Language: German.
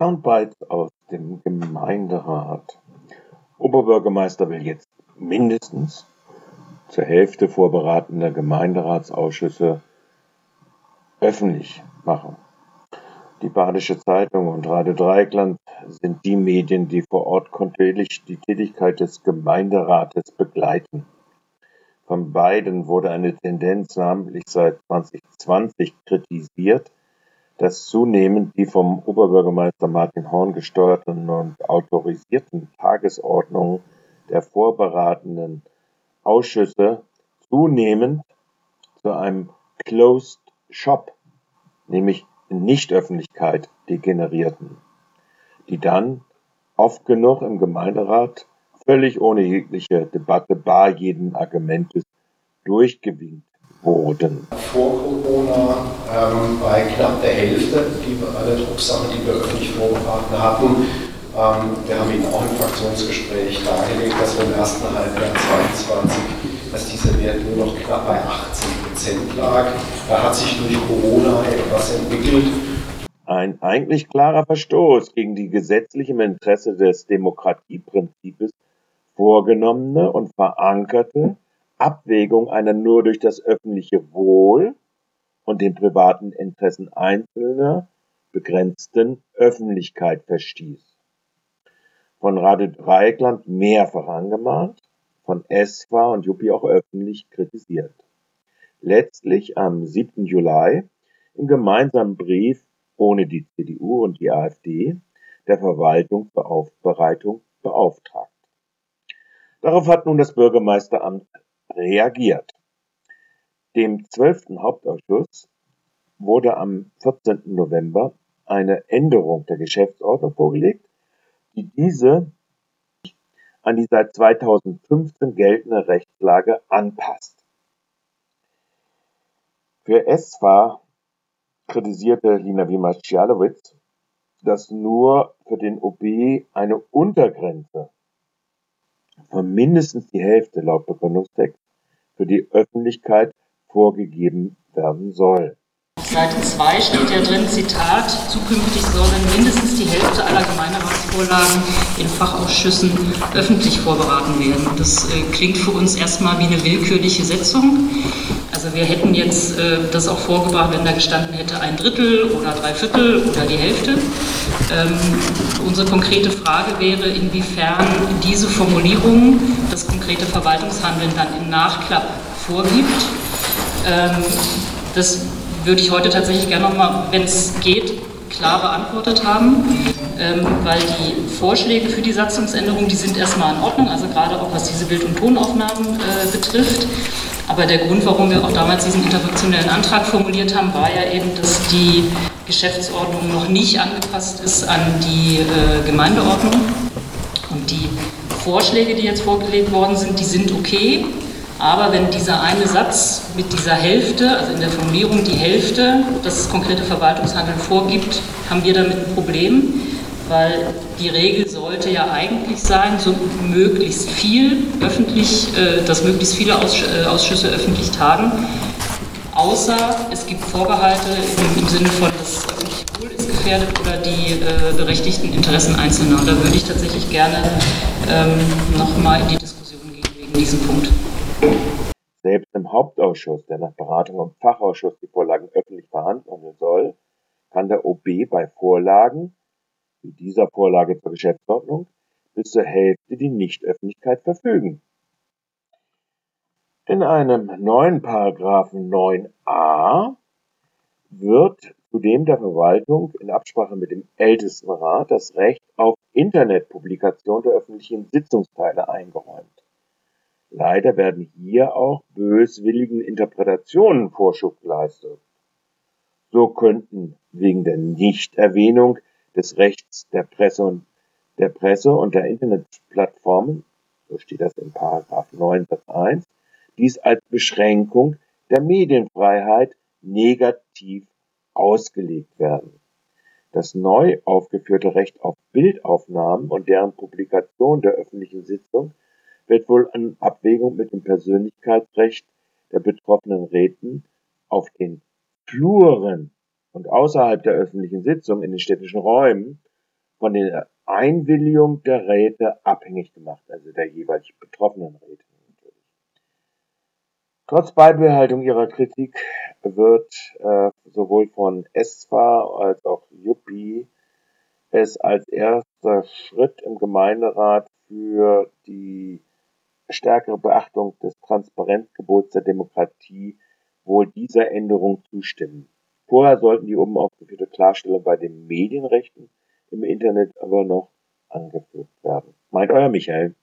Soundbites aus dem Gemeinderat. Oberbürgermeister will jetzt mindestens zur Hälfte vorberatender Gemeinderatsausschüsse öffentlich machen. Die Badische Zeitung und Radio Dreieckland sind die Medien, die vor Ort kontinuierlich die Tätigkeit des Gemeinderates begleiten. Von beiden wurde eine Tendenz namentlich seit 2020 kritisiert, dass zunehmend die vom Oberbürgermeister Martin Horn gesteuerten und autorisierten Tagesordnungen der vorberatenden Ausschüsse zunehmend zu einem Closed Shop, nämlich in Nichtöffentlichkeit, degenerierten, die dann oft genug im Gemeinderat völlig ohne jegliche Debatte bar jeden Argumentes durchgewinkt wurden. Vor Corona ähm, bei knapp der Hälfte die, aller Drucksachen, die wir öffentlich vorbereitet hatten. Ähm, wir haben Ihnen auch im Fraktionsgespräch dargelegt, dass wir im ersten Halbjahr 2022, dass dieser Wert nur noch knapp bei 18 Prozent lag. Da hat sich durch Corona etwas entwickelt. Ein eigentlich klarer Verstoß gegen die gesetzliche Interesse des Demokratieprinzips vorgenommene und verankerte Abwägung einer nur durch das öffentliche Wohl und den privaten Interessen Einzelner begrenzten Öffentlichkeit verstieß. Von Radio Dreieckland mehrfach angemahnt, von ESFA und Juppie auch öffentlich kritisiert. Letztlich am 7. Juli im gemeinsamen Brief ohne die CDU und die AfD der Verwaltungsbeaufbereitung beauftragt. Darauf hat nun das Bürgermeisteramt reagiert. Dem zwölften Hauptausschuss wurde am 14. November eine Änderung der Geschäftsordnung vorgelegt, die diese an die seit 2015 geltende Rechtslage anpasst. Für ESFA kritisierte Lina Wimacialowitz, dass nur für den OB eine Untergrenze von mindestens die Hälfte laut Begründungstext für die Öffentlichkeit vorgegeben werden soll. Seite 2 steht ja drin, Zitat, zukünftig sollen mindestens die Hälfte aller Gemeinderatsvorlagen in Fachausschüssen öffentlich vorberaten werden. Das äh, klingt für uns erstmal wie eine willkürliche Setzung. Also wir hätten jetzt äh, das auch vorgebracht, wenn da gestanden hätte ein Drittel oder drei Viertel oder die Hälfte. Ähm, unsere konkrete Frage wäre, inwiefern diese Formulierung das konkrete Verwaltungshandeln dann im Nachklapp vorgibt. Ähm, das würde ich heute tatsächlich gerne nochmal, wenn es geht, klar beantwortet haben, weil die Vorschläge für die Satzungsänderung, die sind erstmal in Ordnung, also gerade auch was diese Bild- und Tonaufnahmen äh, betrifft. Aber der Grund, warum wir auch damals diesen interfraktionellen Antrag formuliert haben, war ja eben, dass die Geschäftsordnung noch nicht angepasst ist an die äh, Gemeindeordnung. Und die Vorschläge, die jetzt vorgelegt worden sind, die sind okay. Aber wenn dieser eine Satz mit dieser Hälfte, also in der Formulierung die Hälfte, das konkrete Verwaltungshandeln vorgibt, haben wir damit ein Problem, weil die Regel sollte ja eigentlich sein, so möglichst viel öffentlich, äh, dass möglichst viele äh, Ausschüsse öffentlich tagen, außer es gibt Vorbehalte im, Sinne von, das öffentliche Wohl ist gefährdet oder die äh, berechtigten Interessen Einzelner. Und da würde ich tatsächlich gerne ähm, nochmal in die Diskussion gehen wegen diesem Punkt. Selbst im Hauptausschuss, der nach Beratung im Fachausschuss die Vorlagen öffentlich behandeln soll, kann der OB bei Vorlagen, wie dieser Vorlage zur Geschäftsordnung, bis zur Hälfte die Nichtöffentlichkeit verfügen. In einem neuen Paragraphen 9a wird zudem der Verwaltung in Absprache mit dem Ältestenrat das Recht auf Internetpublikation der öffentlichen Sitzungsteile eingeräumt. Leider werden hier auch böswilligen Interpretationen Vorschub geleistet. So könnten wegen der Nichterwähnung des Rechts der Presse und der Presse und der Internetplattformen, so steht das in Paragraph 9 Satz 1, dies als Beschränkung der Medienfreiheit negativ ausgelegt werden. Das neu aufgeführte Recht auf Bildaufnahmen und deren Publikation der öffentlichen Sitzung wird wohl an Abwägung mit dem Persönlichkeitsrecht der betroffenen Räten auf den Fluren und außerhalb der öffentlichen Sitzung in den städtischen Räumen von der Einwilligung der Räte abhängig gemacht, also der jeweilig betroffenen Räte. Trotz Beibehaltung ihrer Kritik wird äh, sowohl von ESFA als auch JUPPI es als erster Schritt im Gemeinderat für die stärkere Beachtung des Transparenzgebots der Demokratie wohl dieser Änderung zustimmen. Vorher sollten die oben aufgeführte Klarstellung bei den Medienrechten im Internet aber noch angeführt werden. Meint euer Michael.